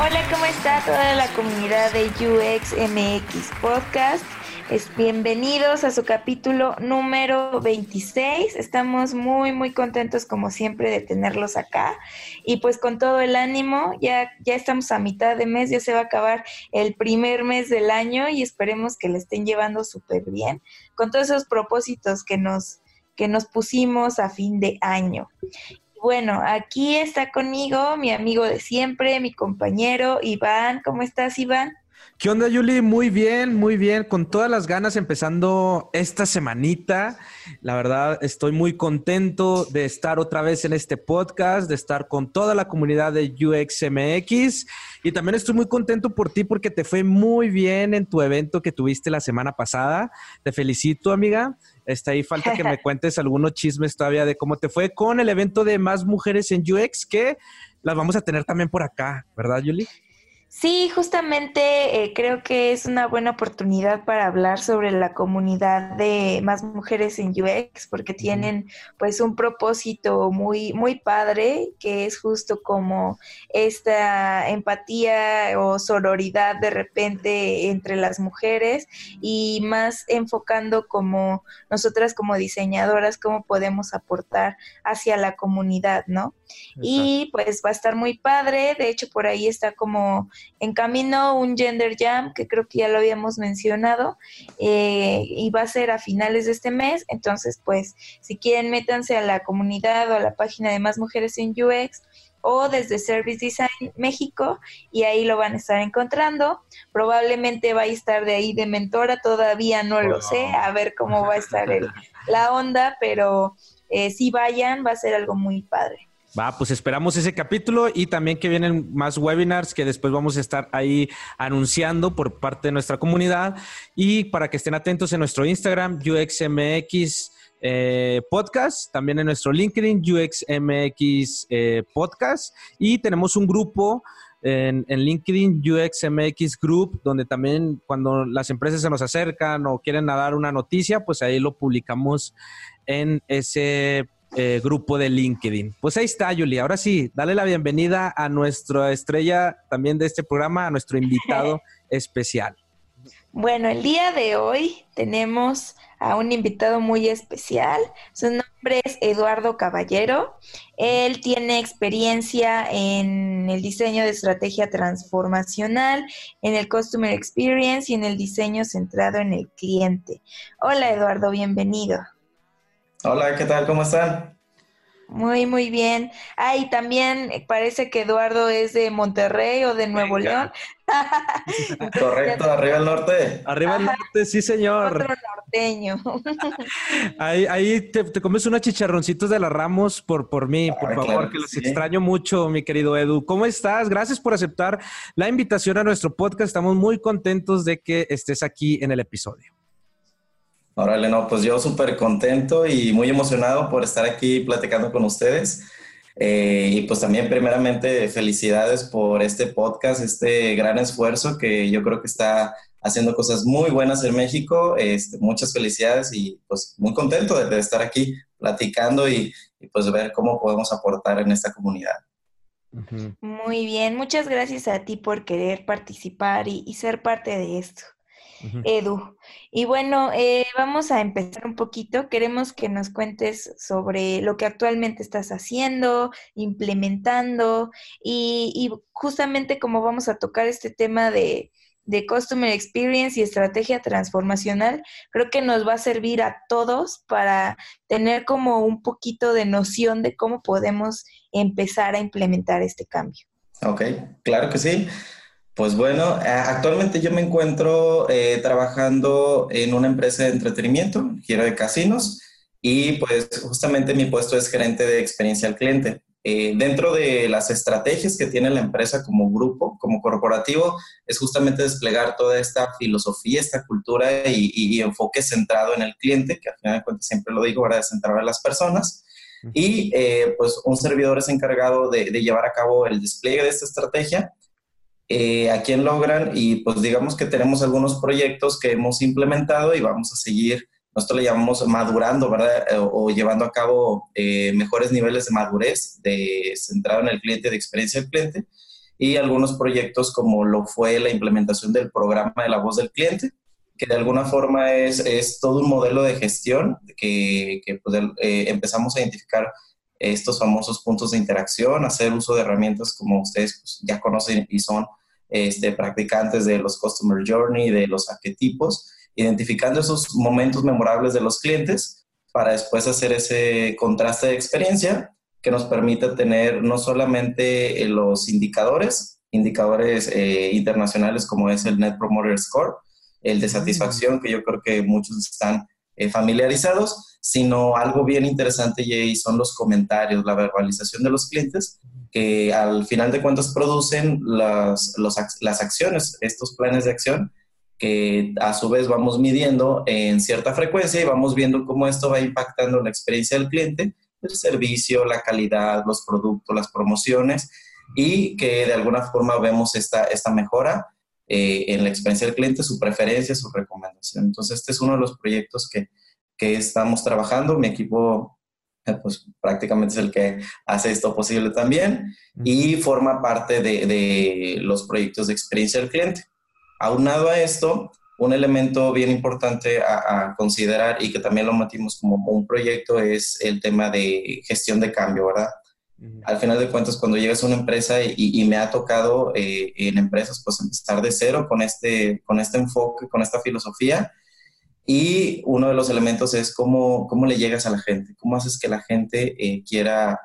Hola, ¿cómo está toda la comunidad de UXMX Podcast? Es, bienvenidos a su capítulo número 26. Estamos muy, muy contentos como siempre de tenerlos acá y pues con todo el ánimo, ya, ya estamos a mitad de mes, ya se va a acabar el primer mes del año y esperemos que le estén llevando súper bien con todos esos propósitos que nos, que nos pusimos a fin de año. Bueno, aquí está conmigo mi amigo de siempre, mi compañero Iván. ¿Cómo estás, Iván? ¿Qué onda, Yuli? Muy bien, muy bien. Con todas las ganas empezando esta semanita. La verdad, estoy muy contento de estar otra vez en este podcast, de estar con toda la comunidad de UXMX. Y también estoy muy contento por ti porque te fue muy bien en tu evento que tuviste la semana pasada. Te felicito, amiga. Está ahí, falta que me cuentes algunos chismes todavía de cómo te fue con el evento de más mujeres en UX, que las vamos a tener también por acá, ¿verdad, Yuli? Sí, justamente eh, creo que es una buena oportunidad para hablar sobre la comunidad de más mujeres en UX, porque tienen pues un propósito muy, muy padre, que es justo como esta empatía o sororidad de repente entre las mujeres y más enfocando como nosotras como diseñadoras, cómo podemos aportar hacia la comunidad, ¿no? Y pues va a estar muy padre, de hecho por ahí está como en camino un Gender Jam, que creo que ya lo habíamos mencionado, eh, y va a ser a finales de este mes. Entonces, pues, si quieren, métanse a la comunidad o a la página de Más Mujeres en UX o desde Service Design México y ahí lo van a estar encontrando. Probablemente va a estar de ahí de mentora, todavía no lo sé, a ver cómo va a estar la onda, pero eh, si vayan, va a ser algo muy padre. Va, pues esperamos ese capítulo y también que vienen más webinars que después vamos a estar ahí anunciando por parte de nuestra comunidad. Y para que estén atentos en nuestro Instagram, UXMX eh, Podcast, también en nuestro LinkedIn, UXMX eh, Podcast. Y tenemos un grupo en, en, LinkedIn UXMX Group, donde también cuando las empresas se nos acercan o quieren dar una noticia, pues ahí lo publicamos en ese eh, grupo de LinkedIn. Pues ahí está, Julia. Ahora sí, dale la bienvenida a nuestra estrella también de este programa, a nuestro invitado especial. Bueno, el día de hoy tenemos a un invitado muy especial. Su nombre es Eduardo Caballero. Él tiene experiencia en el diseño de estrategia transformacional, en el Customer Experience y en el diseño centrado en el cliente. Hola Eduardo, bienvenido. Hola, ¿qué tal? ¿Cómo están? Muy, muy bien. Ah, y también parece que Eduardo es de Monterrey o de Nuevo León. Correcto, arriba el norte. Arriba el norte, sí, señor. Otro norteño. ahí ahí te, comes unos chicharroncitos de la Ramos por, por mí, por favor, que los extraño mucho, mi querido Edu. ¿Cómo estás? Gracias por aceptar la invitación a nuestro podcast. Estamos muy contentos de que estés aquí en el episodio. Órale, no, pues yo súper contento y muy emocionado por estar aquí platicando con ustedes. Eh, y pues también primeramente felicidades por este podcast, este gran esfuerzo que yo creo que está haciendo cosas muy buenas en México. Este, muchas felicidades y pues muy contento de, estar aquí platicando y, pues ver cómo podemos aportar en esta comunidad. Muy bien, muchas gracias a ti por querer participar y ser parte de esto. Edu. Y bueno, eh, vamos a empezar un poquito. Queremos que nos cuentes sobre lo que actualmente estás haciendo, implementando y, justamente como vamos a tocar este tema de, de Customer Experience y estrategia transformacional, creo que nos va a servir a todos para tener como un poquito de noción de cómo podemos empezar a implementar este cambio. Ok, claro que sí. Pues bueno, actualmente yo me encuentro eh, trabajando en una empresa de entretenimiento, giro de casinos, y pues justamente mi puesto es gerente de experiencia al cliente. Eh, dentro de las estrategias que tiene la empresa como grupo, como corporativo, es justamente desplegar toda esta filosofía, esta cultura y, enfoque centrado en el cliente, que al final de cuentas siempre lo digo, para centrar a las personas. Y eh, pues un servidor es encargado de, de llevar a cabo el despliegue de esta estrategia eh, a quién logran y pues digamos que tenemos algunos proyectos que hemos implementado y vamos a seguir, nosotros le llamamos madurando, ¿verdad? Eh, o, llevando a cabo eh, mejores niveles de madurez, de centrado en el cliente, de experiencia del cliente y algunos proyectos como lo fue la implementación del programa de la voz del cliente, que de alguna forma es, es todo un modelo de gestión que, que pues, empezamos a identificar estos famosos puntos de interacción, hacer uso de herramientas como ustedes pues, ya conocen y son este, practicantes de los Customer Journey, de los arquetipos, identificando esos momentos memorables de los clientes para después hacer ese contraste de experiencia que nos permita tener no solamente eh, los indicadores, indicadores eh, internacionales como es el Net Promoter Score, el de satisfacción, que yo creo que muchos están eh, familiarizados, sino algo bien interesante, y son los comentarios, la verbalización de los clientes, que al final de cuentas producen las, las acciones, estos planes de acción, que a su vez vamos midiendo en cierta frecuencia y vamos viendo cómo esto va impactando la experiencia del cliente, el servicio, la calidad, los productos, las promociones y que de alguna forma vemos esta, esta mejora eh, en la experiencia del cliente, su preferencia, su recomendación. Entonces, este es uno de los proyectos que, que estamos trabajando. Mi equipo pues prácticamente es el que hace esto posible también y forma parte de, de, los proyectos de experiencia del cliente. Aunado a esto, un elemento bien importante a, considerar y que también lo metimos como un proyecto es el tema de gestión de cambio, ¿verdad? Al final de cuentas, cuando llegas a una empresa y, me ha tocado eh, en empresas, pues empezar de cero con este, con este enfoque, con esta filosofía, y uno de los elementos es cómo, cómo le llegas a la gente, cómo haces que la gente eh, quiera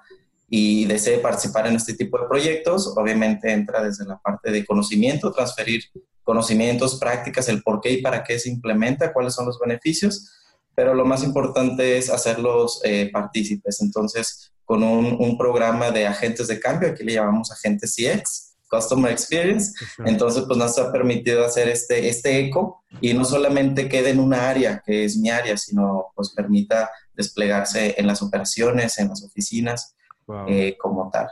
y desee participar en este tipo de proyectos. Obviamente entra desde la parte de conocimiento, transferir conocimientos, prácticas, el por qué y para qué se implementa, cuáles son los beneficios, pero lo más importante es hacerlos eh, partícipes. Entonces, con un, un, programa de agentes de cambio, aquí le llamamos agentes CX, Customer Experience. Entonces, pues nos ha permitido hacer este, este eco y no solamente quede en una área, que es mi área, sino pues permita desplegarse en las operaciones, en las oficinas, eh, como tal.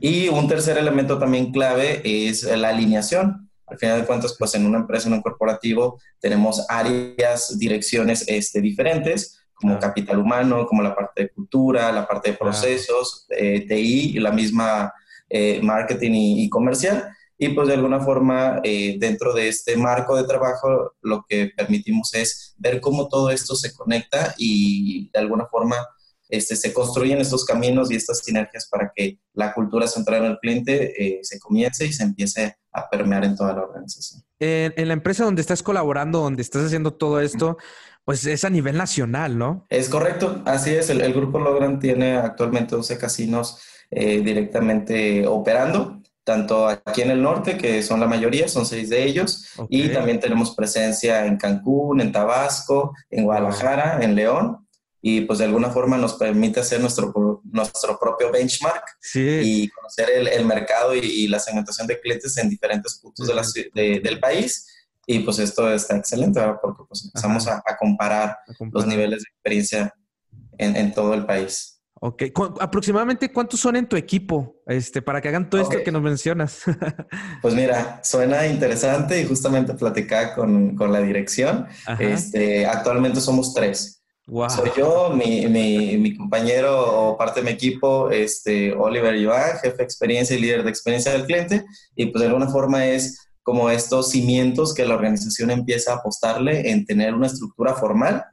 Y un tercer elemento también clave es la alineación. Al final de cuentas, pues en una empresa, en un corporativo, tenemos áreas, direcciones este, diferentes, como capital humano, como la parte de cultura, la parte de procesos, eh, TI la misma eh, marketing y, comercial. Y pues de alguna forma, eh, dentro de este marco de trabajo, lo que permitimos es ver cómo todo esto se conecta y de alguna forma este, se construyen estos caminos y estas sinergias para que la cultura central en el cliente eh, se comience y se empiece a permear en toda la organización. En, la empresa donde estás colaborando, donde estás haciendo todo esto, pues es a nivel nacional, ¿no? Es correcto, así es. El, el Grupo Logran tiene actualmente 12 casinos eh, directamente operando, tanto aquí en el norte, que son la mayoría, son seis de ellos, y también tenemos presencia en Cancún, en Tabasco, en Guadalajara, en León, y pues de alguna forma nos permite hacer nuestro, nuestro propio benchmark y conocer el, mercado y, la segmentación de clientes en diferentes puntos de la, del país. Y pues esto está excelente, porque pues empezamos a, comparar los niveles de experiencia en, en todo el país. Ok, aproximadamente cuántos son en tu equipo, este, para que hagan todo esto que nos mencionas. pues mira, suena interesante y justamente platicaba con, con la dirección. Este, actualmente somos tres. Soy yo, mi, mi, mi, compañero o parte de mi equipo, este, Oliver Iván, jefe de experiencia y líder de experiencia del cliente. Y pues de alguna forma es como estos cimientos que la organización empieza a apostarle en tener una estructura formal,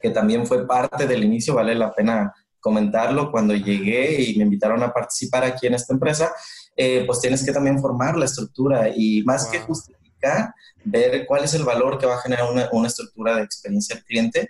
que también fue parte del inicio, vale la pena comentarlo. Cuando llegué y me invitaron a participar aquí en esta empresa, eh, pues tienes que también formar la estructura y más que justificar, ver cuál es el valor que va a generar una, una estructura de experiencia al cliente,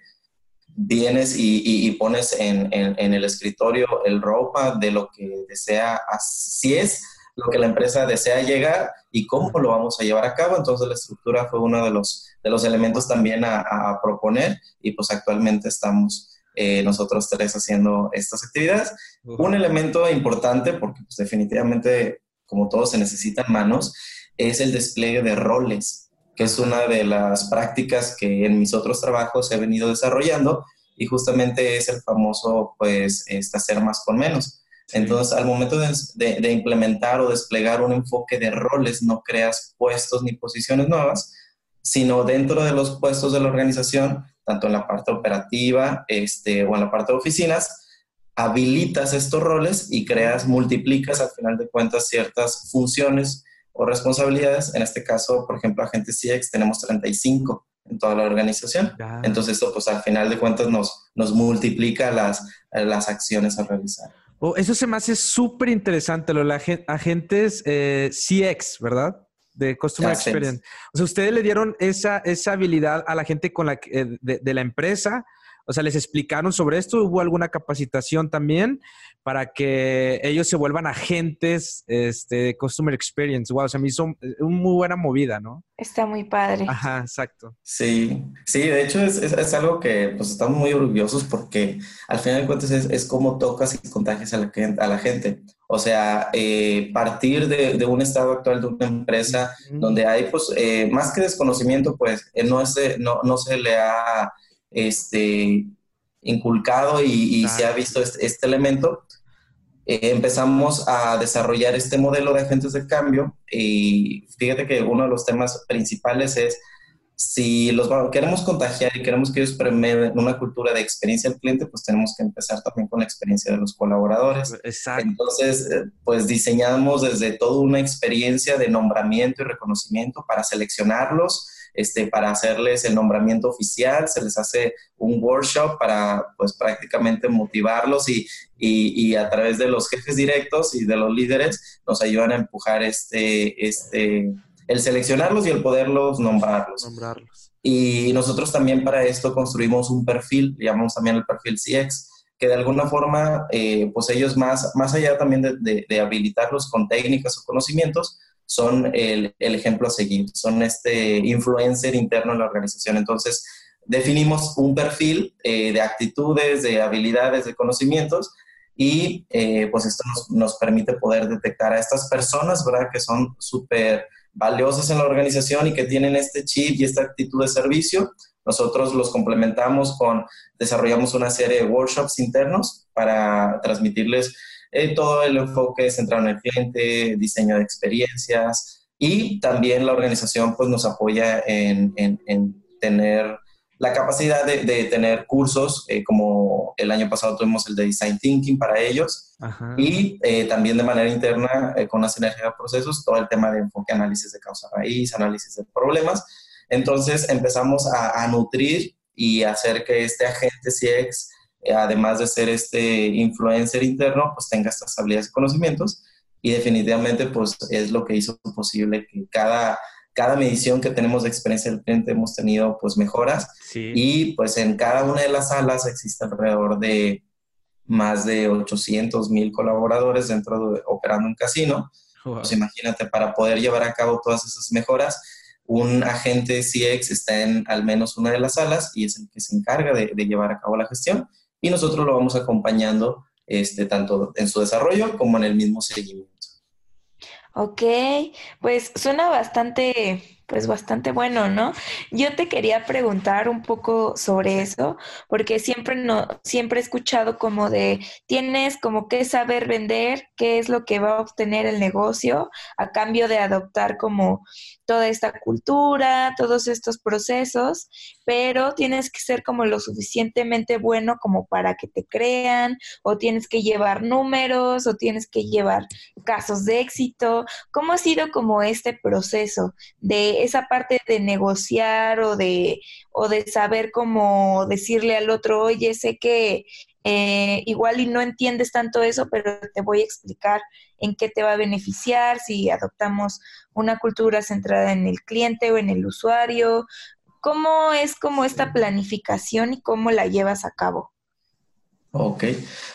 vienes y, y, pones en, en, el escritorio el ropa de lo que desea, si es lo que la empresa desea llegar y cómo lo vamos a llevar a cabo. Entonces la estructura fue uno de los, de los elementos también a, proponer y pues actualmente estamos eh, nosotros tres haciendo estas actividades. Un elemento importante, porque pues, definitivamente como todos se necesitan manos, es el despliegue de roles, que es una de las prácticas que en mis otros trabajos he venido desarrollando y justamente es el famoso, pues, este, hacer más con menos. Entonces, al momento de, implementar o desplegar un enfoque de roles, no creas puestos ni posiciones nuevas, sino dentro de los puestos de la organización, tanto en la parte operativa este, o en la parte de oficinas, habilitas estos roles y creas, multiplicas al final de cuentas ciertas funciones o responsabilidades. En este caso, por ejemplo, agentes CX tenemos 35 en toda la organización. Entonces, esto pues al final de cuentas nos, nos multiplica las, las acciones a realizar. Oh, eso se me hace súper interesante, lo de agentes eh, CX, ¿verdad? De Customer Experience. O sea, ustedes le dieron esa, esa habilidad a la gente con la, eh, de, la empresa. O sea, les explicaron sobre esto. ¿Hubo alguna capacitación también para que ellos se vuelvan agentes este, de Customer Experience? Wow, o sea, me hizo una muy buena movida, ¿no? Está muy padre. Ajá, exacto. Sí, sí, de hecho es, es, algo que pues estamos muy orgullosos porque al final de cuentas es, es cómo tocas y contagias a la, a la gente. O sea, eh, partir de, de, un estado actual de una empresa donde hay, pues, eh, más que desconocimiento, pues, eh, no, se, no, no se le ha este, inculcado y, se ha visto este, este elemento, empezamos a desarrollar este modelo de agentes de cambio y fíjate que uno de los temas principales es si los queremos contagiar y queremos que ellos permeen una cultura de experiencia del cliente, pues tenemos que empezar también con la experiencia de los colaboradores. Exacto. Entonces, eh, pues diseñamos desde toda una experiencia de nombramiento y reconocimiento para seleccionarlos, este, para hacerles el nombramiento oficial, se les hace un workshop para, pues prácticamente motivarlos y, y, y a través de los jefes directos y de los líderes nos ayudan a empujar este, este, el seleccionarlos y el poderlos nombrarlos. nombrarlos. Y nosotros también para esto construimos un perfil, llamamos también el perfil CX, que de alguna forma, eh, pues ellos más, más allá también de, de, habilitarlos con técnicas o conocimientos, son el, el, ejemplo a seguir, son este influencer interno en la organización. Entonces, definimos un perfil eh, de actitudes, de habilidades, de conocimientos, y eh, pues esto nos, nos, permite poder detectar a estas personas, ¿verdad? Que son súper valiosas en la organización y que tienen este chip y esta actitud de servicio. Nosotros los complementamos con, desarrollamos una serie de workshops internos para transmitirles eh, todo el enfoque centrado en el cliente, diseño de experiencias y también la organización pues nos apoya en, en, en tener la capacidad de, tener cursos, eh, como el año pasado tuvimos el de Design Thinking para ellos, y eh, también de manera interna, eh, con la sinergia de procesos, todo el tema de enfoque, análisis de causa raíz, análisis de problemas. Entonces empezamos a, nutrir y hacer que este agente CX, además de ser este influencer interno, pues tenga estas habilidades y conocimientos. Y definitivamente, pues es lo que hizo posible que cada cada medición que tenemos de experiencia del cliente hemos tenido pues mejoras y pues en cada una de las salas existe alrededor de más de 800 mil colaboradores dentro de operando un casino. Pues imagínate, para poder llevar a cabo todas esas mejoras, un agente CX está en al menos una de las salas y es el que se encarga de, de llevar a cabo la gestión y nosotros lo vamos acompañando este, tanto en su desarrollo como en el mismo seguimiento. Ok, pues suena bastante, pues bastante bueno, ¿no? Yo te quería preguntar un poco sobre eso, porque siempre no, siempre he escuchado como de tienes como que saber vender, qué es lo que va a obtener el negocio a cambio de adoptar como toda esta cultura, todos estos procesos, pero tienes que ser como lo suficientemente bueno como para que te crean, o tienes que llevar números, o tienes que llevar casos de éxito. ¿Cómo ha sido como este proceso de esa parte de negociar o de, o de saber cómo decirle al otro, oye, sé que eh, igual y no entiendes tanto eso, pero te voy a explicar en qué te va a beneficiar si adoptamos una cultura centrada en el cliente o en el usuario. ¿Cómo es como esta planificación y cómo la llevas a cabo? Ok,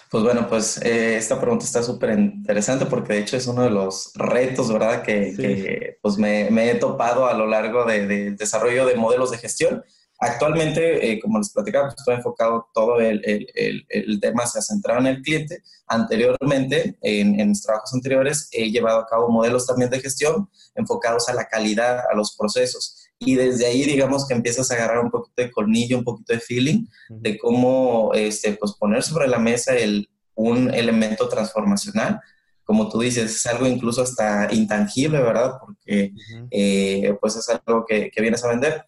pues bueno, pues eh, esta pregunta está súper interesante porque de hecho es uno de los retos, ¿verdad? Que, pues me, he topado a lo largo del de desarrollo de modelos de gestión. Actualmente, eh, como les platicaba, pues, estoy enfocado todo el, el, el, tema se ha centrado en el cliente. Anteriormente, en, en mis trabajos anteriores, he llevado a cabo modelos también de gestión enfocados a la calidad, a los procesos y desde ahí digamos que empiezas a agarrar un poquito de colmillo, un poquito de feeling de cómo este, pues poner sobre la mesa un elemento transformacional. Como tú dices, es algo incluso hasta intangible, ¿verdad? Porque eh, pues es algo que, que, vienes a vender.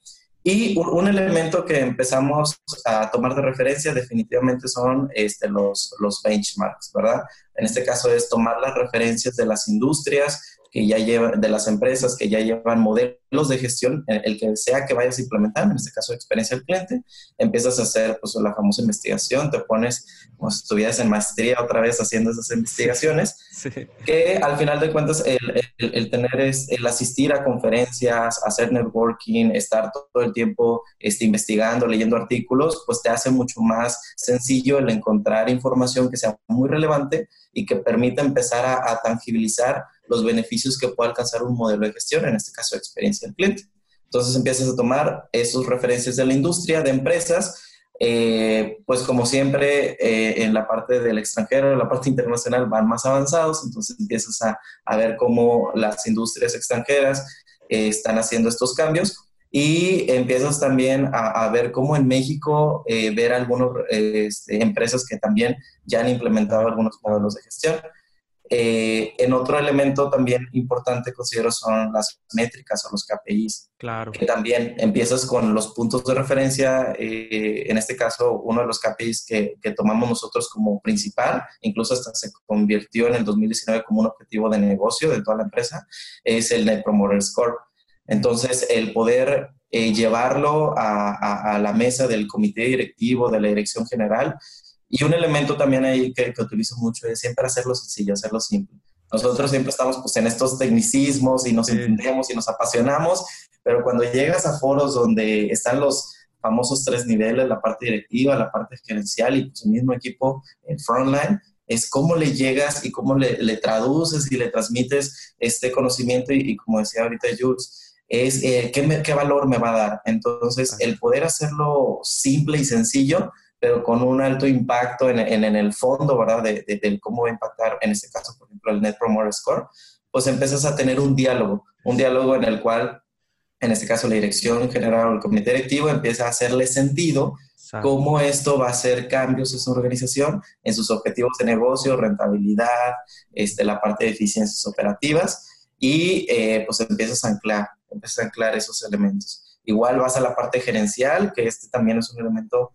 Y un, elemento que empezamos a tomar de referencia definitivamente son este, los, los benchmarks, ¿verdad? En este caso es tomar las referencias de las industrias, que ya llevan, de las empresas que ya llevan modelos de gestión, el que sea que vayas a implementar, en este caso experiencia del cliente, empiezas a hacer pues la famosa investigación, te pones como si estuvieras en maestría otra vez haciendo esas investigaciones, que al final de cuentas el, el, tener es el asistir a conferencias, hacer networking, estar todo el tiempo este, investigando, leyendo artículos, pues te hace mucho más sencillo el encontrar información que sea muy relevante y que permita empezar a, a tangibilizar los beneficios que puede alcanzar un modelo de gestión, en este caso experiencia del cliente. Entonces empiezas a tomar esas referencias de la industria, de empresas, eh, pues como siempre eh, en la parte del extranjero, en la parte internacional van más avanzados, entonces empiezas a, a ver cómo las industrias extranjeras eh, están haciendo estos cambios y empiezas también a, a ver cómo en México ver algunas este, empresas que también ya han implementado algunos modelos de gestión. Eh, en otro elemento también importante considero son las métricas o los KPIs. Claro. Que también empiezas con los puntos de referencia. Eh, en este caso, uno de los KPIs que, que, tomamos nosotros como principal, incluso hasta se convirtió en el 2019 como un objetivo de negocio de toda la empresa, es el Net Promoter Score. Entonces, el poder eh, llevarlo a, a, a, la mesa del comité directivo, de la dirección general, y un elemento también ahí que, que, utilizo mucho es siempre hacerlo sencillo, hacerlo simple. Nosotros siempre estamos pues en estos tecnicismos y nos entendemos y nos apasionamos, pero cuando llegas a foros donde están los famosos tres niveles, la parte directiva, la parte gerencial y pues el mismo equipo en frontline, es cómo le llegas y cómo le, le traduces y le transmites este conocimiento y, y como decía ahorita Jules, es eh, ¿qué, qué valor me va a dar. Entonces, el poder hacerlo simple y sencillo pero con un alto impacto en, en, en el fondo, ¿verdad? De, de, cómo va a impactar, en este caso, por ejemplo, el Net Promoter Score, pues empiezas a tener un diálogo, un diálogo en el cual, en este caso, la dirección general o el comité directivo empieza a hacerle sentido cómo esto va a hacer cambios en su organización, en sus objetivos de negocio, rentabilidad, este, la parte de eficiencias operativas, y eh, pues empiezas a anclar, empiezas a anclar esos elementos. Igual vas a la parte gerencial, que este también es un elemento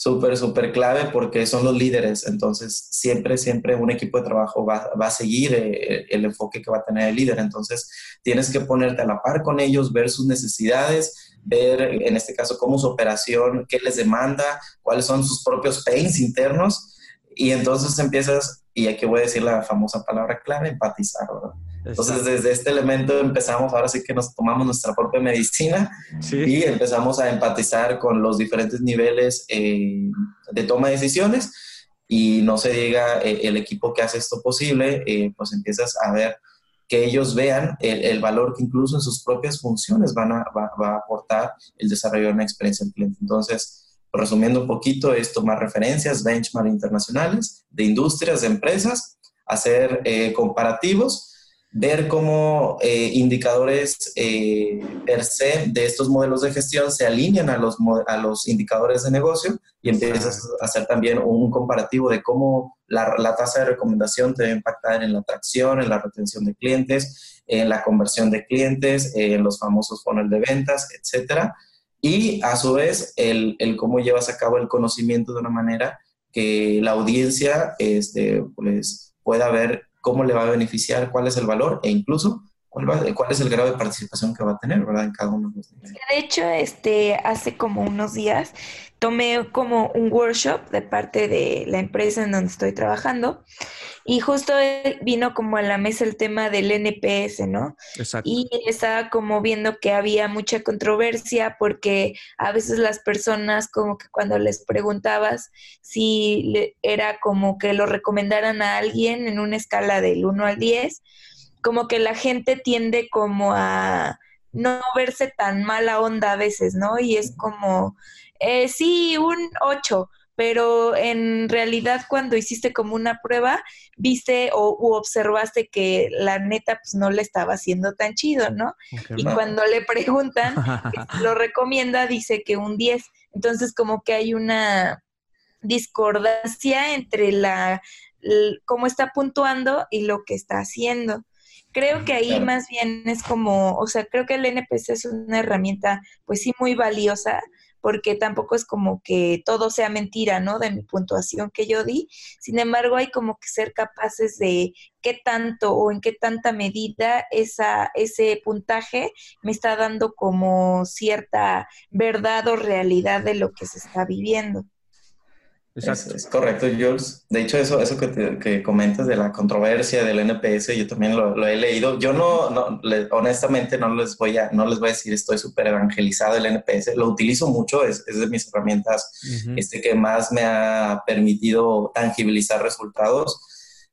súper, súper clave porque son los líderes. Entonces, siempre, siempre un equipo de trabajo va, va, a seguir eh, el enfoque que va a tener el líder. Entonces, tienes que ponerte a la par con ellos, ver sus necesidades, ver, en este caso, cómo su operación, qué les demanda, cuáles son sus propios pains internos. Y entonces empiezas, y aquí voy a decir la famosa palabra clave, empatizar, ¿verdad? Entonces, desde este elemento empezamos, ahora sí que nos tomamos nuestra propia medicina y empezamos a empatizar con los diferentes niveles eh, de toma de decisiones y no se diga eh, el equipo que hace esto posible, eh, pues empiezas a ver que ellos vean el, valor que incluso en sus propias funciones van a, va, va a aportar el desarrollo de una experiencia del cliente. Entonces, resumiendo un poquito, es tomar referencias, benchmark internacionales de industrias, de empresas, hacer comparativos ver cómo eh, indicadores eh, per se de estos modelos de gestión se alinean a los, a los indicadores de negocio y empiezas a hacer también un comparativo de cómo la, la, tasa de recomendación te va a impactar en la atracción, en la retención de clientes, en la conversión de clientes, en los famosos funnel de ventas, etcétera. Y a su vez, el, el cómo llevas a cabo el conocimiento de una manera que la audiencia este, pues, pueda ver cómo le va a beneficiar, cuál es el valor e incluso cuál, cuál es el grado de participación que va a tener, ¿verdad? En cada uno de los niveles. De hecho, este, hace como unos días tomé como un workshop de parte de la empresa en donde estoy trabajando y justo vino como a la mesa el tema del NPS, ¿no? Exacto. Y estaba como viendo que había mucha controversia porque a veces las personas como que cuando les preguntabas si era como que lo recomendaran a alguien en una escala del 1 al 10, como que la gente tiende como a no verse tan mala onda a veces, ¿no? Y es como, eh, sí, un 8, pero en realidad cuando hiciste como una prueba, viste o observaste que la neta pues no le estaba haciendo tan chido, ¿no? y cuando le preguntan, lo recomienda, dice que un 10. Entonces como que hay una discordancia entre la cómo está puntuando y lo que está haciendo. Creo que ahí más bien es como, o sea, creo que el NPC es una herramienta, pues sí, muy valiosa, porque tampoco es como que todo sea mentira, ¿no? De mi puntuación que yo di. Sin embargo, hay como que ser capaces de qué tanto o en qué tanta medida esa, ese puntaje me está dando como cierta verdad o realidad de lo que se está viviendo. Es, correcto, Jules. De hecho, eso, eso que, comentas de la controversia del NPS, yo también lo, he leído. Yo no, no honestamente, no les voy a, no les voy a decir estoy súper evangelizado el NPS. Lo utilizo mucho, es, es de mis herramientas este, que más me ha permitido tangibilizar resultados.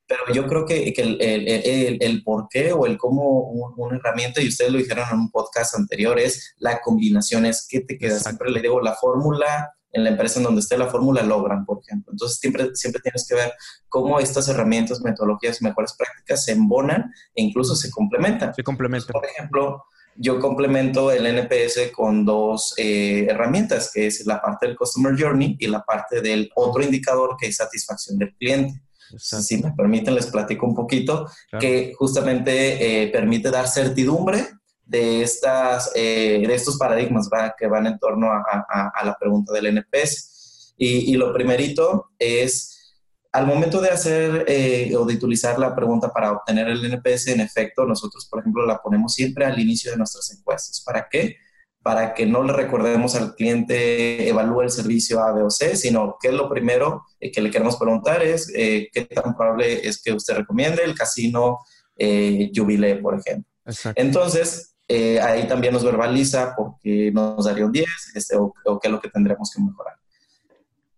Pero yo creo que, que el, el, el, por qué o el cómo una herramienta, y ustedes lo dijeron en un podcast anterior, es la combinación, es que te queda. Siempre le digo, la fórmula en la empresa en donde esté la fórmula logran, por ejemplo. Entonces, siempre, siempre tienes que ver cómo estas herramientas, metodologías, mejores prácticas se embonan e incluso se complementan. Se complementan. por ejemplo, yo complemento el NPS con dos eh, herramientas, que es la parte del Customer Journey y la parte del otro indicador que es satisfacción del cliente. Si me permiten, les platico un poquito, que justamente eh, permite dar certidumbre de, estas, eh, de estos paradigmas que van en torno a, la pregunta del NPS. Y, lo primerito es, al momento de hacer eh, o de utilizar la pregunta para obtener el NPS, en efecto, nosotros, por ejemplo, la ponemos siempre al inicio de nuestras encuestas. ¿Para qué? Para que no le recordemos al cliente evalúe el servicio A, B o C, sino que lo primero eh, que le queremos preguntar es qué tan probable es que usted recomiende el casino Jubilee, por ejemplo. Entonces, eh, ahí también nos verbaliza porque nos daría un 10 este, o, qué es lo que tendremos que mejorar.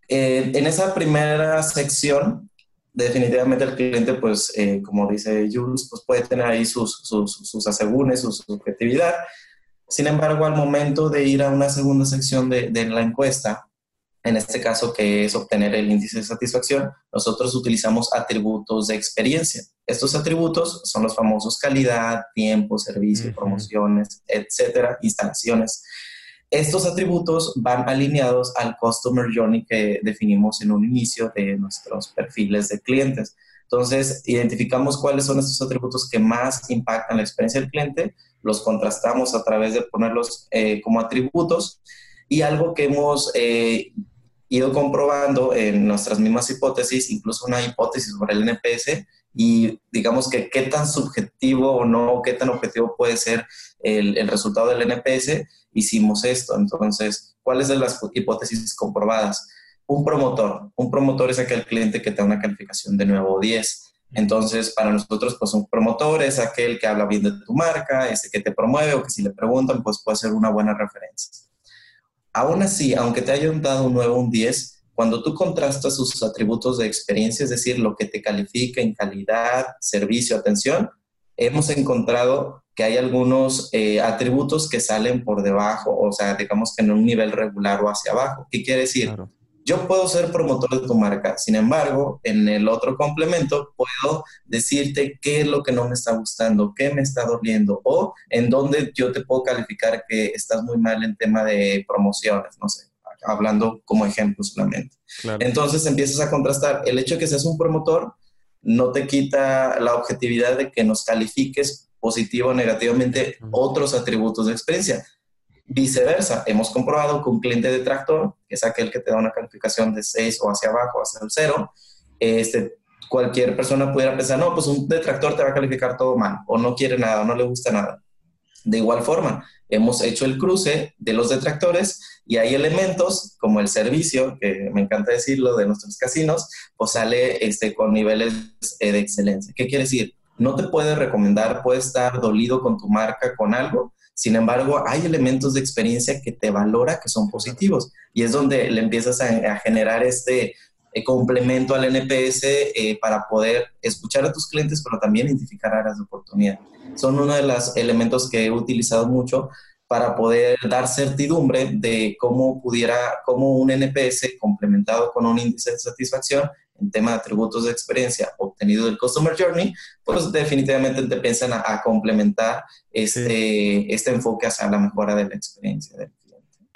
Eh, en esa primera sección, definitivamente el cliente, pues, eh, como dice Jules, pues puede tener ahí sus, sus, sus asegúnes, su subjetividad. Sin embargo, al momento de ir a una segunda sección de, de la encuesta, en este caso que es obtener el índice de satisfacción, nosotros utilizamos atributos de experiencia. Estos atributos son los famosos calidad, tiempo, servicio, promociones, etcétera, instalaciones. Estos atributos van alineados al Customer Journey que definimos en un inicio de nuestros perfiles de clientes. Entonces, identificamos cuáles son estos atributos que más impactan la experiencia del cliente, los contrastamos a través de ponerlos eh, como atributos y algo que hemos eh, ido comprobando en nuestras mismas hipótesis, incluso una hipótesis sobre el NPS, y digamos que qué tan subjetivo o no, qué tan objetivo puede ser el, el resultado del NPS, hicimos esto. Entonces, ¿cuáles de las hipótesis comprobadas? Un promotor. Un promotor es aquel cliente que te da una calificación de nuevo 10. Entonces, para nosotros, pues un promotor es aquel que habla bien de tu marca, ese que te promueve o que si le preguntan, pues puede ser una buena referencia. Aún así, aunque te hayan dado un 9 o un 10, cuando tú contrastas sus atributos de experiencia, es decir, lo que te califica en calidad, servicio, atención, hemos encontrado que hay algunos eh, atributos que salen por debajo, o sea, digamos que en un nivel regular o hacia abajo. ¿Qué quiere decir? Yo puedo ser promotor de tu marca, sin embargo, en el otro complemento puedo decirte qué es lo que no me está gustando, qué me está doliendo o en dónde yo te puedo calificar que estás muy mal en tema de promociones, no sé, hablando como ejemplo solamente. Entonces empiezas a contrastar. El hecho de que seas un promotor no te quita la objetividad de que nos califiques positivo o negativamente otros atributos de experiencia. Viceversa, hemos comprobado que un cliente detractor, que es aquel que te da una calificación de 6 o hacia abajo, hacia el 0, este, cualquier persona pudiera pensar, no, pues un detractor te va a calificar todo mal, o no quiere nada, o no le gusta nada. De igual forma, hemos hecho el cruce de los detractores y hay elementos como el servicio, que me encanta decirlo, de nuestros casinos, pues sale este, con niveles eh, de excelencia. ¿Qué quiere decir? No te puede recomendar, puede estar dolido con tu marca, con algo, sin embargo, hay elementos de experiencia que te valora que son positivos y es donde le empiezas a, generar este eh, complemento al NPS eh, para poder escuchar a tus clientes, pero también identificar áreas de oportunidad. Son uno de los elementos que he utilizado mucho para poder dar certidumbre de cómo pudiera, cómo un NPS complementado con un índice de satisfacción en tema de atributos de experiencia obtenido del Customer Journey, pues definitivamente te piensan a, complementar este, este enfoque hacia la mejora de la experiencia del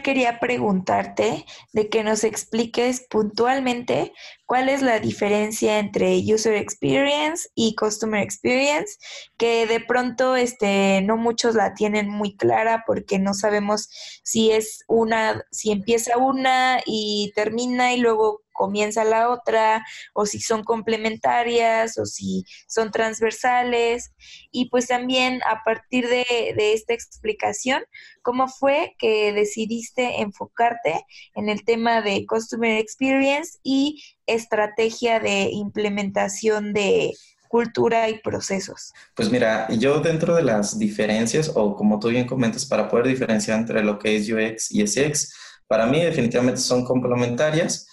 quería preguntarte de que nos expliques puntualmente cuál es la diferencia entre user experience y customer experience, que de pronto este no muchos la tienen muy clara porque no sabemos si es una si empieza una y termina y luego comienza la otra, o si son complementarias, o si son transversales. Y pues también a partir de, esta explicación, ¿cómo fue que decidiste enfocarte en el tema de Customer Experience y estrategia de implementación de cultura y procesos? Pues mira, yo dentro de las diferencias, o como tú bien comentas, para poder diferenciar entre lo que es UX y SX, para mí definitivamente son complementarias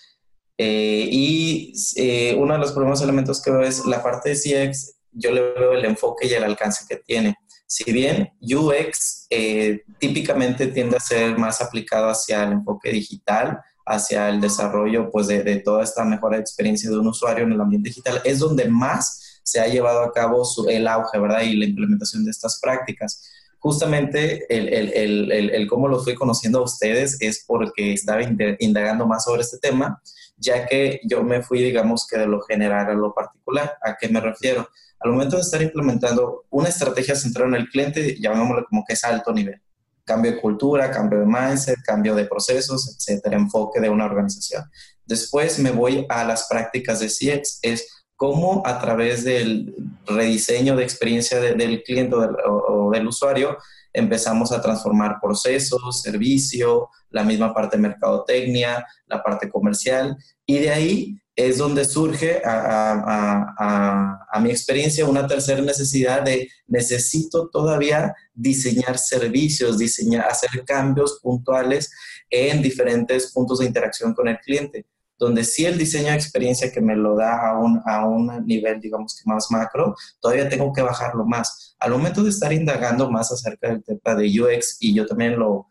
eh, y eh, uno de los primeros elementos que veo es la parte de CX, yo le veo el enfoque y el alcance que tiene. Si bien UX eh, típicamente tiende a ser más aplicado hacia el enfoque digital, hacia el desarrollo pues, de, toda esta mejora de experiencia de un usuario en el ambiente digital, es donde más se ha llevado a cabo el auge, ¿verdad? Y la implementación de estas prácticas justamente el, el, el, el, cómo lo fui conociendo a ustedes es porque estaba indagando más sobre este tema ya que yo me fui, digamos, que de lo general a lo particular. ¿A qué me refiero? Al momento de estar implementando una estrategia centrada en el cliente, llamémoslo como que es alto nivel. Cambio de cultura, cambio de mindset, cambio de procesos, etcétera, enfoque de una organización. Después me voy a las prácticas de CX, es cómo a través del rediseño de experiencia del cliente o del usuario empezamos a transformar procesos, servicio, la misma parte de mercadotecnia, la parte comercial, y de ahí es donde surge a, mi experiencia una tercera necesidad de necesito todavía diseñar servicios, diseñar, hacer cambios puntuales en diferentes puntos de interacción con el cliente donde sí el diseño de experiencia que me lo da a un, a un nivel, digamos que más macro, todavía tengo que bajarlo más. Al momento de estar indagando más acerca del tema de UX, y yo también lo,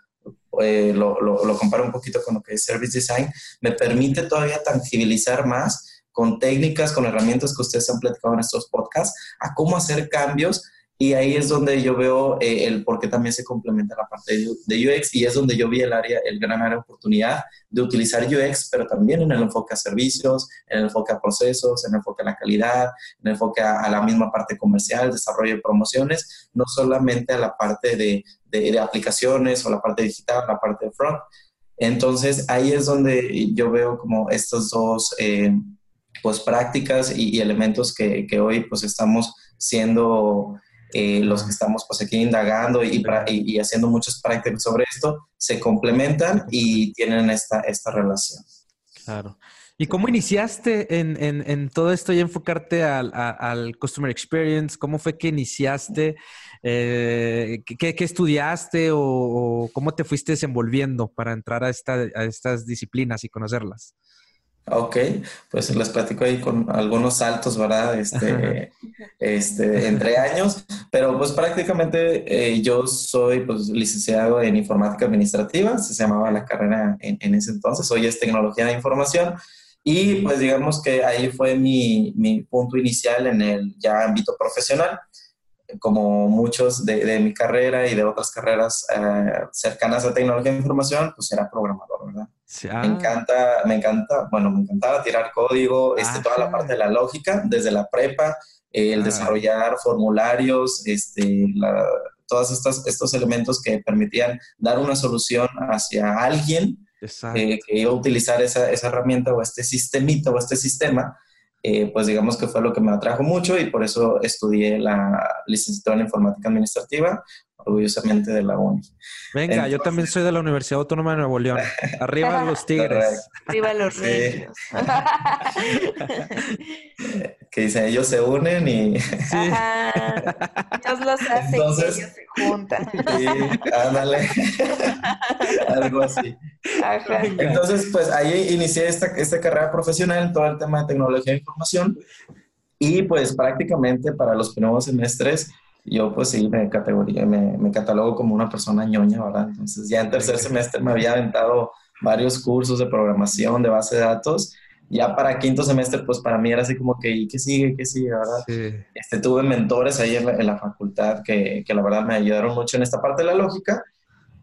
eh, lo, lo, lo, comparo un poquito con lo que es Service Design, me permite todavía tangibilizar más con técnicas, con herramientas que ustedes han platicado en estos podcasts, a cómo hacer cambios y ahí es donde yo veo eh, el por qué también se complementa la parte de, UX y es donde yo vi el área, el gran área de oportunidad de utilizar UX, pero también en el enfoque a servicios, en el enfoque a procesos, en el enfoque a la calidad, en el enfoque a, la misma parte comercial, desarrollo de promociones, no solamente a la parte de, de, aplicaciones o la parte digital, la parte de front. Entonces ahí es donde yo veo como estas dos eh, pues prácticas y, y elementos que, que, hoy pues estamos siendo eh, los que estamos pues aquí indagando y, haciendo muchas prácticas sobre esto, se complementan y tienen esta, esta relación. Claro. ¿Y cómo iniciaste en, en, todo esto y enfocarte al, al, Customer Experience? ¿Cómo fue que iniciaste? Eh, ¿qué, ¿qué, estudiaste o, o, cómo te fuiste desenvolviendo para entrar a, esta, a estas disciplinas y conocerlas? Ok, pues les platico ahí con algunos saltos, ¿verdad? Este, este, entre años, pero pues prácticamente eh, yo soy pues, licenciado en informática administrativa, se llamaba la carrera en, en, ese entonces, hoy es tecnología de información y pues digamos que ahí fue mi, mi punto inicial en el ya ámbito profesional como muchos de, de, mi carrera y de otras carreras eh, cercanas a tecnología de información, pues era programador, ¿verdad? Me ah. encanta, me encanta, bueno, me encantaba tirar código, este, toda la parte de la lógica, desde la prepa, el ah. desarrollar formularios, este, todos estos, estos elementos que permitían dar una solución hacia alguien eh, que iba a utilizar esa, esa herramienta o este sistemita o este sistema eh, pues digamos que fue lo que me atrajo mucho y por eso estudié la licenciatura en informática administrativa, orgullosamente de la UNI. Venga, yo también soy de la Universidad Autónoma de Nuevo León. Arriba los tigres. Arriba los reyes. que dicen, ellos se unen y... Dios los hace Entonces, y ellos se juntan. Sí, ándale. Algo así. Entonces, pues ahí inicié esta, esta carrera profesional en todo el tema de tecnología de información y pues prácticamente para los primeros semestres yo pues sí me categoría, me, me, catalogo como una persona ñoña, ¿verdad? Entonces ya en tercer semestre me había aventado varios cursos de programación, de base de datos. Ya para quinto semestre, pues para mí era así como que, ¿y qué sigue? ¿Qué sigue? ¿verdad? Este, tuve mentores ahí en la, en la facultad que, que, la verdad me ayudaron mucho en esta parte de la lógica.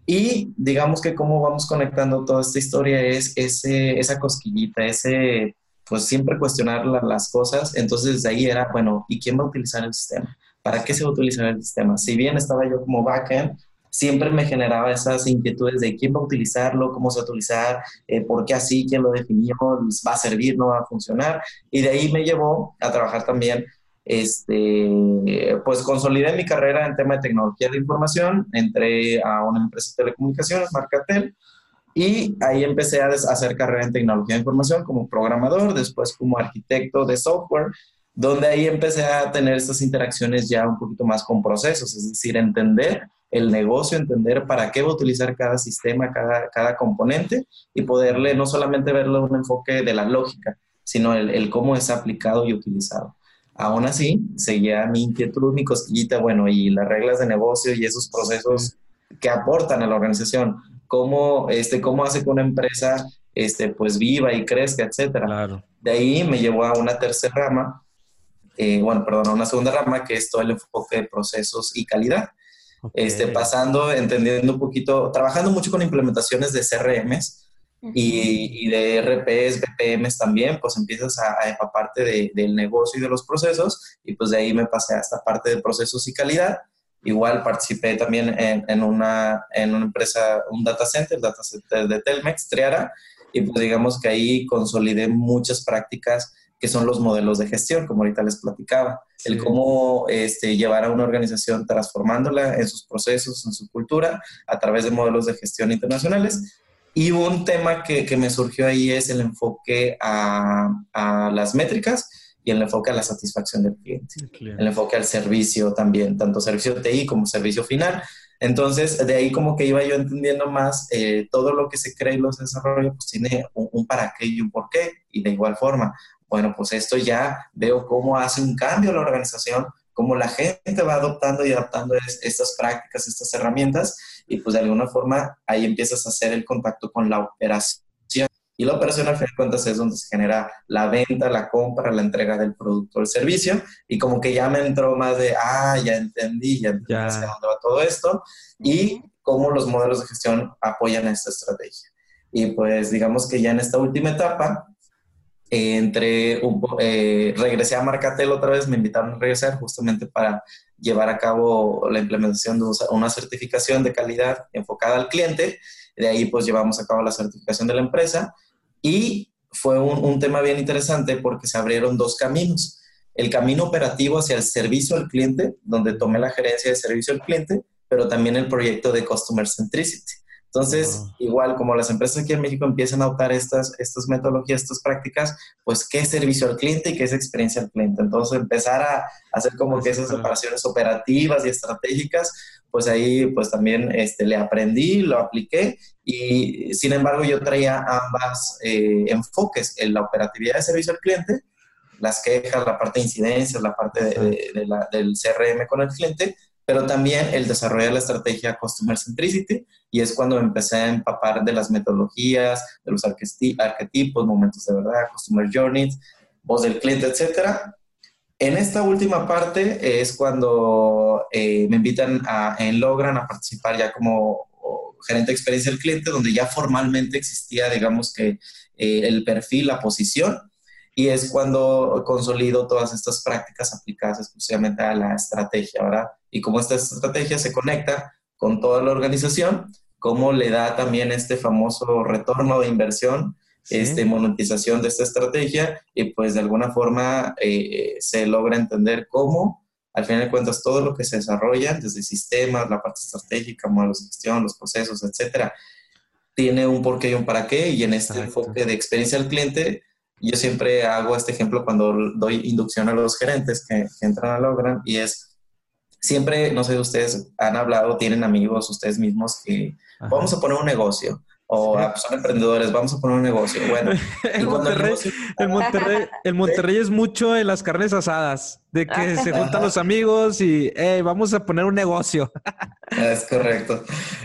Y digamos que cómo vamos conectando toda esta historia es ese, esa cosquillita, ese, pues siempre cuestionar las cosas. Entonces de ahí era, bueno, ¿y quién va a utilizar el sistema? ¿Para qué se va a utilizar el sistema? Si bien estaba yo como backend, siempre me generaba esas inquietudes de quién va a utilizarlo, cómo se va a utilizar, eh, por qué así, quién lo definió, va a servir, no va a funcionar. Y de ahí me llevó a trabajar también, este, pues consolidé mi carrera en tema de tecnología de información, entré a una empresa de telecomunicaciones, Marcatel, y ahí empecé a hacer carrera en tecnología de información como programador, después como arquitecto de software donde ahí empecé a tener estas interacciones ya un poquito más con procesos, es decir, entender el negocio, entender para qué va a utilizar cada sistema, cada, cada componente y poderle no solamente verlo un enfoque de la lógica, sino el, el, cómo es aplicado y utilizado. Aún así, seguía mi inquietud, mi cosquillita, bueno, y las reglas de negocio y esos procesos que aportan a la organización, cómo, este, cómo hace que una empresa este, pues viva y crezca, etcétera. Claro. De ahí me llevó a una tercera rama, eh, bueno, perdón, una segunda rama que es todo el enfoque de procesos y calidad. Este, pasando, entendiendo un poquito, trabajando mucho con implementaciones de CRMs y, de RPs, BPMs también, pues empiezas a, a empaparte de, del negocio y de los procesos y pues de ahí me pasé a esta parte de procesos y calidad. Igual participé también en, en, una, en una empresa, un data center, data center de Telmex, Triara, y pues digamos que ahí consolidé muchas prácticas que son los modelos de gestión, como ahorita les platicaba. El cómo este, llevar a una organización transformándola en sus procesos, en su cultura, a través de modelos de gestión internacionales. Y un tema que, que me surgió ahí es el enfoque a, a, las métricas y el enfoque a la satisfacción del cliente. El, el enfoque al servicio también, tanto servicio TI como servicio final. Entonces, de ahí como que iba yo entendiendo más eh, todo lo que se cree y los desarrollos, pues tiene un, un, para qué y un por qué. Y de igual forma, bueno, pues esto ya veo cómo hace un cambio la organización, cómo la gente va adoptando y adaptando estas prácticas, estas herramientas, y pues de alguna forma ahí empiezas a hacer el contacto con la operación. Y la operación, al fin de cuentas, es donde se genera la venta, la compra, la entrega del producto o el servicio. Y como que ya me entró más de, ah, ya entendí, ya entendí hacia dónde va todo esto. Y cómo los modelos de gestión apoyan esta estrategia. Y pues digamos que ya en esta última etapa, entre eh, regresé a Marcatel otra vez, me invitaron a regresar justamente para llevar a cabo la implementación de una certificación de calidad enfocada al cliente. De ahí pues llevamos a cabo la certificación de la empresa y fue un, un tema bien interesante porque se abrieron dos caminos. El camino operativo hacia el servicio al cliente, donde tomé la gerencia de servicio al cliente, pero también el proyecto de Customer Centricity. Entonces, igual como las empresas aquí en México empiezan a adoptar estas, estas metodologías, estas prácticas, pues qué es servicio al cliente y qué es experiencia al cliente. Entonces, empezar a hacer como que esas operaciones operativas y estratégicas, pues ahí pues también este, le aprendí, lo apliqué y sin embargo yo traía ambas eh, enfoques, en la operatividad de servicio al cliente, las quejas, la parte de incidencias, la parte de, de, de la, del CRM con el cliente, pero también el desarrollar la estrategia Customer Centricity, y es cuando empecé a empapar de las metodologías, de los arquetipos, momentos de verdad, Customer Journeys, voz del cliente, etc. En esta última parte es cuando eh, me invitan a, en Logran a participar ya como gerente de experiencia del cliente, donde ya formalmente existía, digamos que, eh, el perfil, la posición, y es cuando consolido todas estas prácticas aplicadas exclusivamente a la estrategia, ¿verdad? Y cómo esta estrategia se conecta con toda la organización, cómo le da también este famoso retorno de inversión este, monetización de esta estrategia y pues de alguna forma eh, se logra entender cómo, al final de cuentas, todo lo que se desarrolla, desde sistemas, la parte estratégica, modelos de gestión, los procesos, etcétera, tiene un porqué y un para qué y en este enfoque de experiencia al cliente, yo siempre hago este ejemplo cuando doy inducción a los gerentes que, entran a Logran y es, siempre, no sé, ustedes han hablado, tienen amigos ustedes mismos que vamos a poner un negocio o ah, pues, son emprendedores, vamos a poner un negocio. Bueno, el, Monterrey, el, Monterrey, es mucho en las carnes asadas, de que se juntan los amigos y vamos a poner un negocio. Es correcto,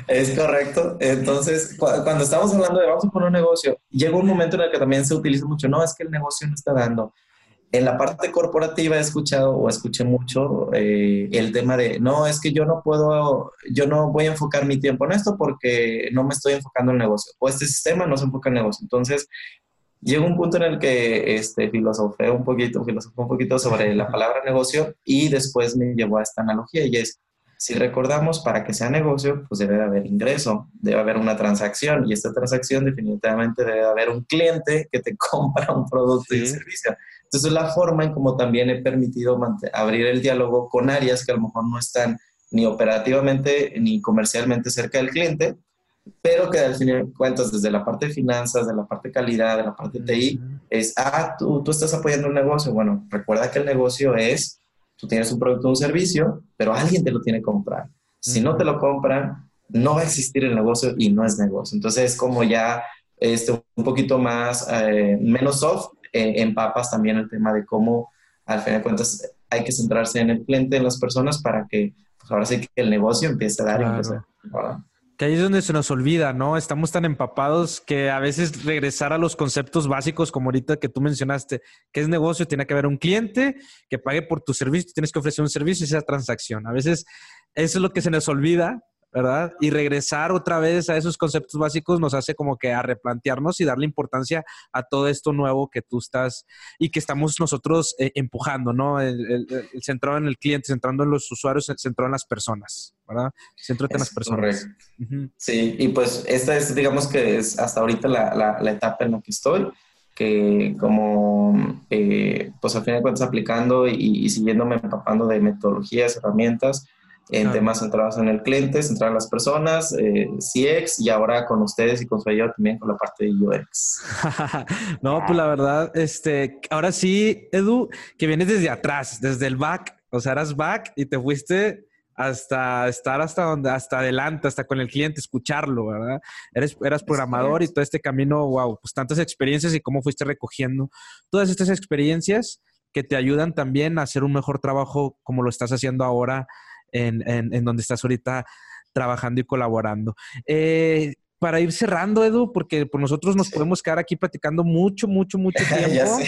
es correcto. Entonces, cuando estamos hablando de vamos a poner un negocio, llega un momento en el que también se utiliza mucho, no, es que el negocio no está dando en la parte corporativa he escuchado o escuché mucho eh, el tema de, no, es que yo no puedo, yo no voy a enfocar mi tiempo en esto porque no me estoy enfocando en el negocio. O este sistema no se enfoca en el negocio. Entonces, llega un punto en el que este, filosofé un poquito, filosofé un poquito sobre la palabra negocio y después me llevó a esta analogía y es, si recordamos, para que sea negocio, pues debe de haber ingreso, debe haber una transacción y esta transacción definitivamente debe de haber un cliente que te compra un producto y un servicio. Entonces, la forma en como también he permitido abrir el diálogo con áreas que a lo mejor no están ni operativamente ni comercialmente cerca del cliente, pero que al final de cuentas, desde la parte de finanzas, de la parte de calidad, de la parte de TI, es, ah, tú, tú estás apoyando un negocio. Bueno, recuerda que el negocio es, tú tienes un producto o un servicio, pero alguien te lo tiene que comprar. Si no te lo compran, no va a existir el negocio y no es negocio. Entonces es como ya este, un poquito más, eh, menos soft, eh, empapas también el tema de cómo, al final de cuentas, hay que centrarse en el cliente, en las personas, para que pues, ahora sí que el negocio empiece a dar. que ahí es donde se nos olvida, ¿no? Estamos tan empapados que a veces regresar a los conceptos básicos, como ahorita que tú mencionaste, que es negocio, tiene que haber un cliente que pague por tu servicio, tienes que ofrecer un servicio y esa transacción. A veces eso es lo que se nos olvida ¿verdad? Y regresar otra vez a esos conceptos básicos nos hace como que a replantearnos y darle importancia a todo esto nuevo que tú estás y que estamos nosotros eh, empujando, ¿no? El, centrado en el cliente, centrando en los usuarios, centrado en las personas, ¿verdad? Centrado en las personas. Sí, y pues esta es, digamos que es hasta ahorita la, la, etapa en la que estoy que como, eh, pues al final de cuentas aplicando y, y siguiéndome empapando de metodologías, herramientas, en temas centrados en el cliente, centrados en las personas, eh, CX y ahora con ustedes y con su ayuda también con la parte de UX. no, pues la verdad, este, ahora sí, Edu, que vienes desde atrás, desde el back, o sea, eras back y te fuiste hasta estar hasta donde, hasta adelante, hasta con el cliente, escucharlo, ¿verdad? Eres, eras programador y todo este camino, wow, pues tantas experiencias y cómo fuiste recogiendo todas estas experiencias que te ayudan también a hacer un mejor trabajo como lo estás haciendo ahora en, en, donde estás ahorita trabajando y colaborando. Eh, para ir cerrando, Edu, porque por nosotros nos podemos quedar aquí platicando mucho, mucho, mucho tiempo,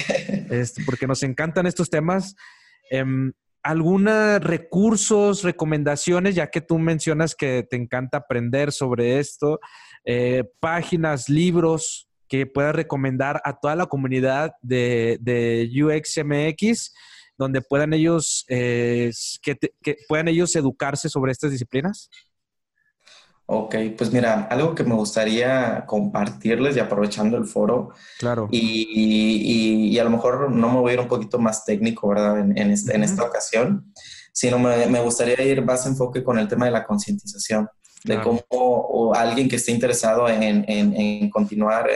este, porque nos encantan estos temas. Eh, ¿Algunos recursos, recomendaciones, ya que tú mencionas que te encanta aprender sobre esto? Eh, páginas, libros que puedas recomendar a toda la comunidad de, de UXMX donde puedan ellos, eh, que, puedan ellos educarse sobre estas disciplinas? Ok, pues mira, algo que me gustaría compartirles y aprovechando el foro. Claro. Y, a lo mejor no me voy a ir un poquito más técnico, ¿verdad? En, en, este, esta ocasión, sino me, gustaría ir más enfoque con el tema de la concientización, de cómo alguien que esté interesado en, en continuar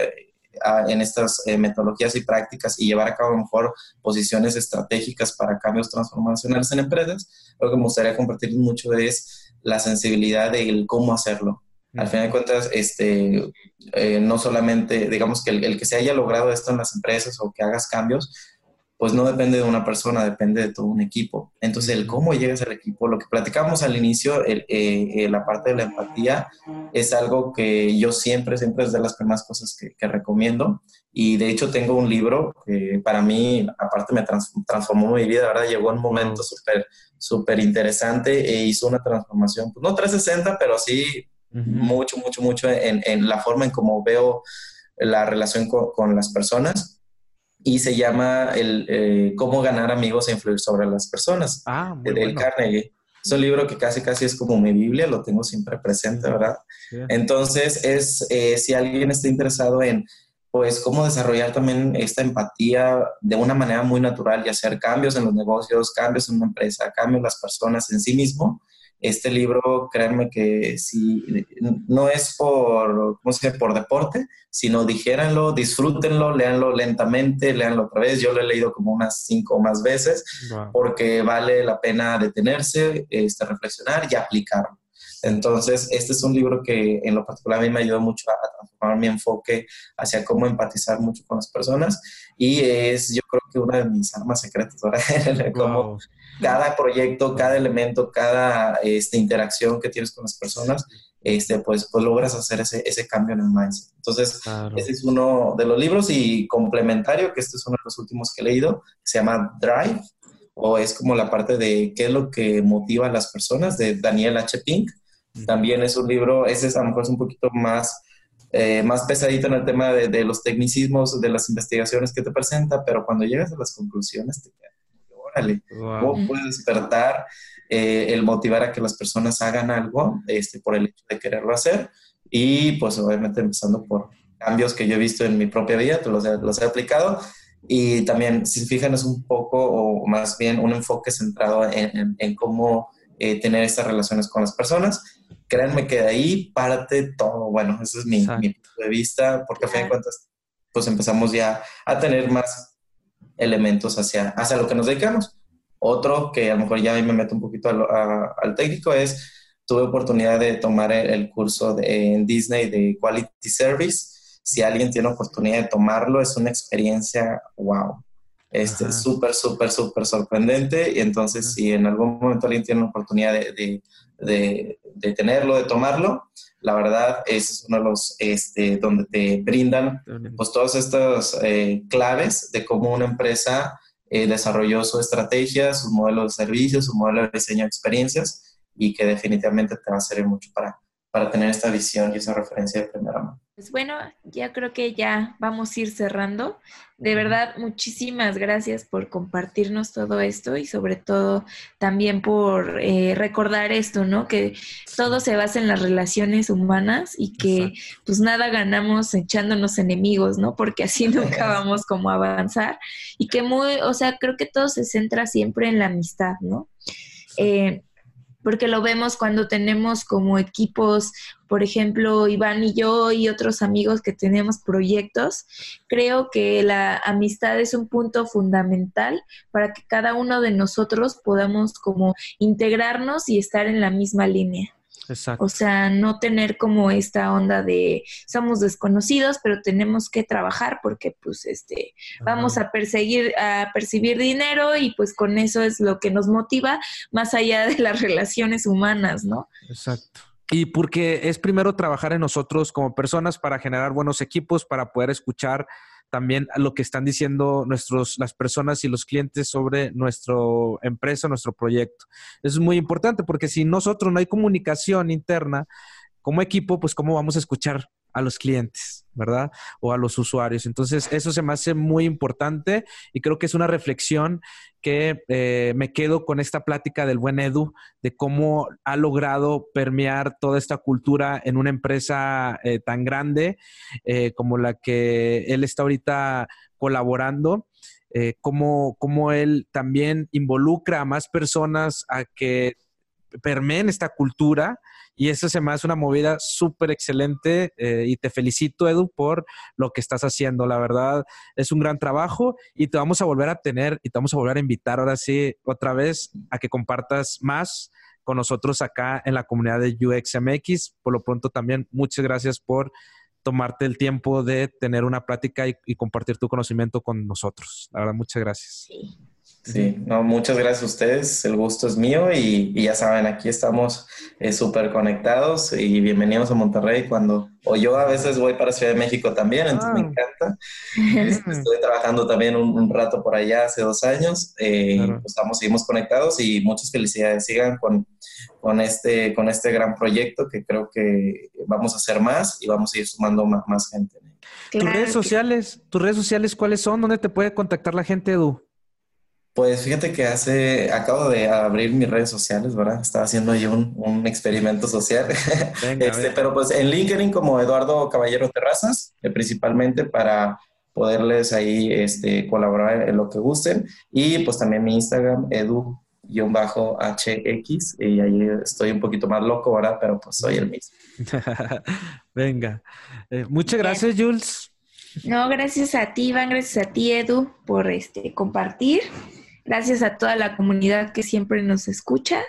en estas eh, metodologías y prácticas y llevar a cabo mejor posiciones estratégicas para cambios transformacionales en empresas, lo que me gustaría compartir mucho es la sensibilidad del cómo hacerlo. Al final de cuentas, este, eh, no solamente, digamos que el, que se haya logrado esto en las empresas o que hagas cambios, pues no depende de una persona, depende de todo un equipo. Entonces, el cómo llegas al equipo, lo que platicamos al inicio, el, eh, eh, la parte de la empatía, es algo que yo siempre, siempre es de las primeras cosas que, que recomiendo. Y de hecho tengo un libro que para mí, aparte me transformó mi vida, ¿verdad? Llegó un momento súper, súper interesante e hizo una transformación, pues no 360, pero sí mucho, mucho, mucho en, en, la forma en cómo veo la relación con, con las personas y se llama el, eh, Cómo ganar amigos e influir sobre las personas, ah, de Dale Carnegie. Es un libro que casi casi es como mi Biblia, lo tengo siempre presente, ¿verdad? Entonces, es eh, si alguien está interesado en pues cómo desarrollar también esta empatía de una manera muy natural y hacer cambios en los negocios, cambios en una empresa, cambios en las personas en sí mismo. Este libro, créanme que si no es por, ¿cómo se dice? por deporte, sino dijéranlo, disfrútenlo, léanlo lentamente, léanlo otra vez. Yo lo he leído como unas cinco o más veces porque vale la pena detenerse, este, reflexionar y aplicarlo. Entonces, este es un libro que en lo particular a mí me ayudó mucho a, transformar mi enfoque hacia cómo empatizar mucho con las personas y es yo creo que una de mis armas secretas ahora, como cada proyecto, cada elemento, cada este, interacción que tienes con las personas, este, pues, pues logras hacer ese, ese cambio en el mindset. Entonces, ese es uno de los libros y complementario, que este es uno de los últimos que he leído, se llama Drive, o es como la parte de qué es lo que motiva a las personas, de Daniel H. Pink. También es un libro, ese es a lo mejor es un poquito más, eh, más pesadito en el tema de, de, los tecnicismos, de las investigaciones que te presenta, pero cuando llegas a las conclusiones te quedas, órale, ¿cómo puedes despertar eh, el motivar a que las personas hagan algo este, por el hecho de quererlo hacer? Y pues obviamente empezando por cambios que yo he visto en mi propia vida, los los he aplicado. Y también, si se fijan, es un poco, o más bien un enfoque centrado en, en, cómo eh, tener estas relaciones con las personas créanme que de ahí parte todo. Bueno, ese es mi, mi punto de vista, porque a fin de cuentas, pues empezamos ya a tener más elementos hacia, hacia lo que nos dedicamos. Otro que a lo mejor ya me meto un poquito al técnico es, tuve oportunidad de tomar el, curso de, en Disney de Quality Service. Si alguien tiene oportunidad de tomarlo, es una experiencia wow. Este, súper, súper, súper sorprendente. Y entonces, si en algún momento alguien tiene la oportunidad de, de, de, tenerlo, de tomarlo, la verdad es uno de los este, donde te brindan pues todas estas eh, claves de cómo una empresa eh, desarrolló su estrategia, su modelo de servicios, su modelo de diseño de experiencias y que definitivamente te va a servir mucho para, para tener esta visión y esa referencia de primera mano. Pues bueno, ya creo que ya vamos a ir cerrando. De verdad, muchísimas gracias por compartirnos todo esto y sobre todo también por eh, recordar esto, ¿no? Que todo se basa en las relaciones humanas y que pues nada ganamos echándonos enemigos, ¿no? Porque así nunca vamos como a avanzar y que muy, o sea, creo que todo se centra siempre en la amistad, ¿no? Eh, porque lo vemos cuando tenemos como equipos, por ejemplo, Iván y yo y otros amigos que tenemos proyectos, creo que la amistad es un punto fundamental para que cada uno de nosotros podamos como integrarnos y estar en la misma línea. O sea, no tener como esta onda de somos desconocidos, pero tenemos que trabajar porque pues este vamos a perseguir a percibir dinero y pues con eso es lo que nos motiva más allá de las relaciones humanas, ¿no? Exacto. Y porque es primero trabajar en nosotros como personas para generar buenos equipos, para poder escuchar también lo que están diciendo nuestros, las personas y los clientes sobre nuestra empresa, nuestro proyecto. Eso es muy importante porque si nosotros no hay comunicación interna como equipo, pues cómo vamos a escuchar a los clientes, ¿verdad? O a los usuarios. Entonces, eso se me hace muy importante y creo que es una reflexión que eh, me quedo con esta plática del buen Edu, de cómo ha logrado permear toda esta cultura en una empresa eh, tan grande eh, como la que él está ahorita colaborando. cómo, cómo él también involucra a más personas a que permeen esta cultura y eso se me una movida súper excelente eh, y te felicito, Edu, por lo que estás haciendo. La verdad, es un gran trabajo y te vamos a volver a tener y te vamos a volver a invitar ahora sí otra vez a que compartas más con nosotros acá en la comunidad de UXMX. Por lo pronto también, muchas gracias por tomarte el tiempo de tener una plática y, compartir tu conocimiento con nosotros. La verdad, muchas gracias. Sí, no, muchas gracias a ustedes, el gusto es mío y, ya saben, aquí estamos eh, súper conectados y bienvenidos a Monterrey cuando, o yo a veces voy para Ciudad de México también, entonces me ah. encanta. Estoy trabajando también un, rato por allá hace dos años, eh, pues estamos, seguimos conectados y muchas felicidades, sigan con, con, este, con este gran proyecto que creo que vamos a hacer más y vamos a ir sumando más, más gente. tus redes sociales, tus redes sociales, ¿cuáles son? ¿Dónde te puede contactar la gente, Edu? Pues fíjate que hace, acabo de abrir mis redes sociales, ¿verdad? Estaba haciendo ahí un, un experimento social. este, pero pues en LinkedIn como Eduardo Caballero Terrazas, eh, principalmente para poderles ahí este, colaborar en lo que gusten. Y pues también mi Instagram, edu-hx, y ahí estoy un poquito más loco, ¿verdad? Pero pues soy el mismo. Venga. Eh, muchas gracias, Jules. No, gracias a ti, Iván, gracias a ti, Edu, por este compartir. Gracias a toda la comunidad que siempre nos escucha.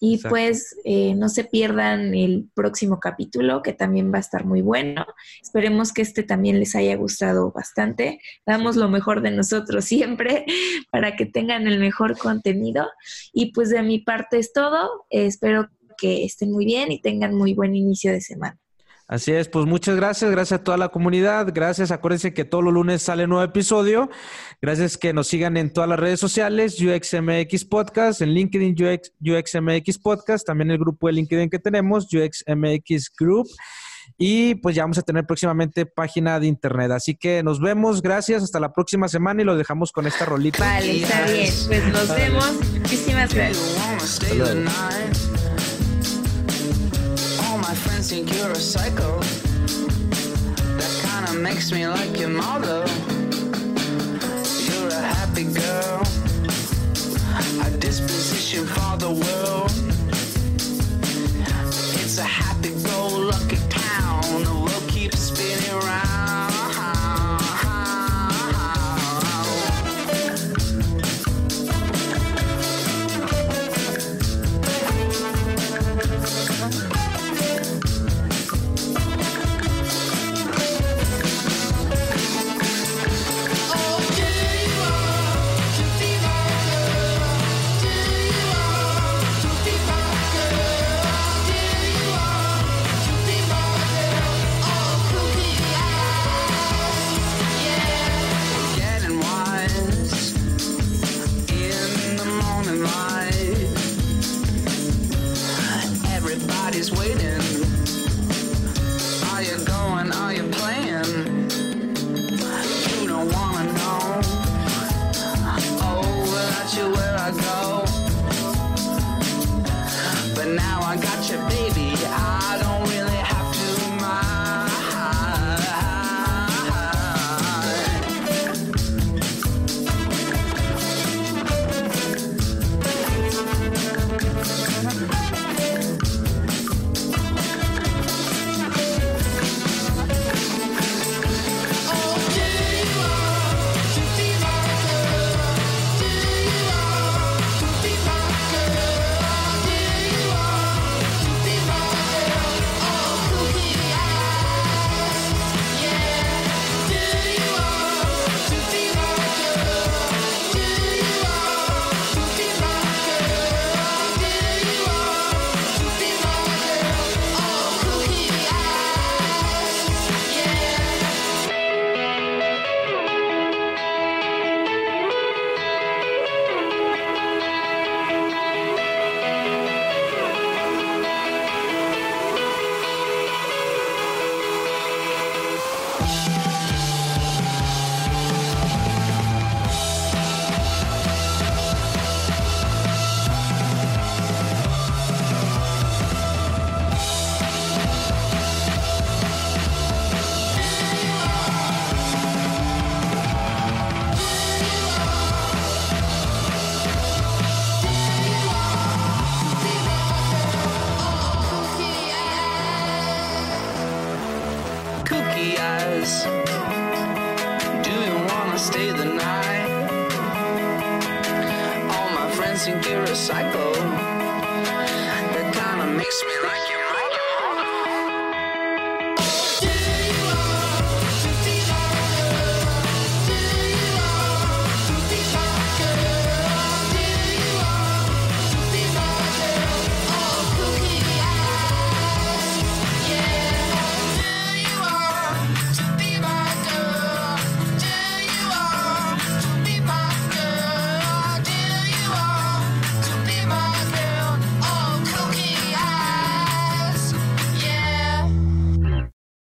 Y pues eh, no se pierdan el próximo capítulo, que también va a estar muy bueno. Esperemos que este también les haya gustado bastante. Damos lo mejor de nosotros siempre para que tengan el mejor contenido. Y pues de mi parte es todo. espero que estén muy bien y tengan muy buen inicio de semana. Así es, pues muchas gracias, gracias a toda la comunidad, gracias, acuérdense que todos los lunes sale nuevo episodio, gracias que nos sigan en todas las redes sociales, UXMX Podcast, en LinkedIn UX, UXMX Podcast, también el grupo de LinkedIn que tenemos, UXMX Group, y pues ya vamos a tener próximamente página de internet, así que nos vemos, gracias, hasta la próxima semana y lo dejamos con esta rolita. Vale, está bien, pues nos vemos, muchísimas gracias. friends think you're a psycho. That kinda makes me like your mother. You're a happy girl, a disposition for the world. It's a happy go lucky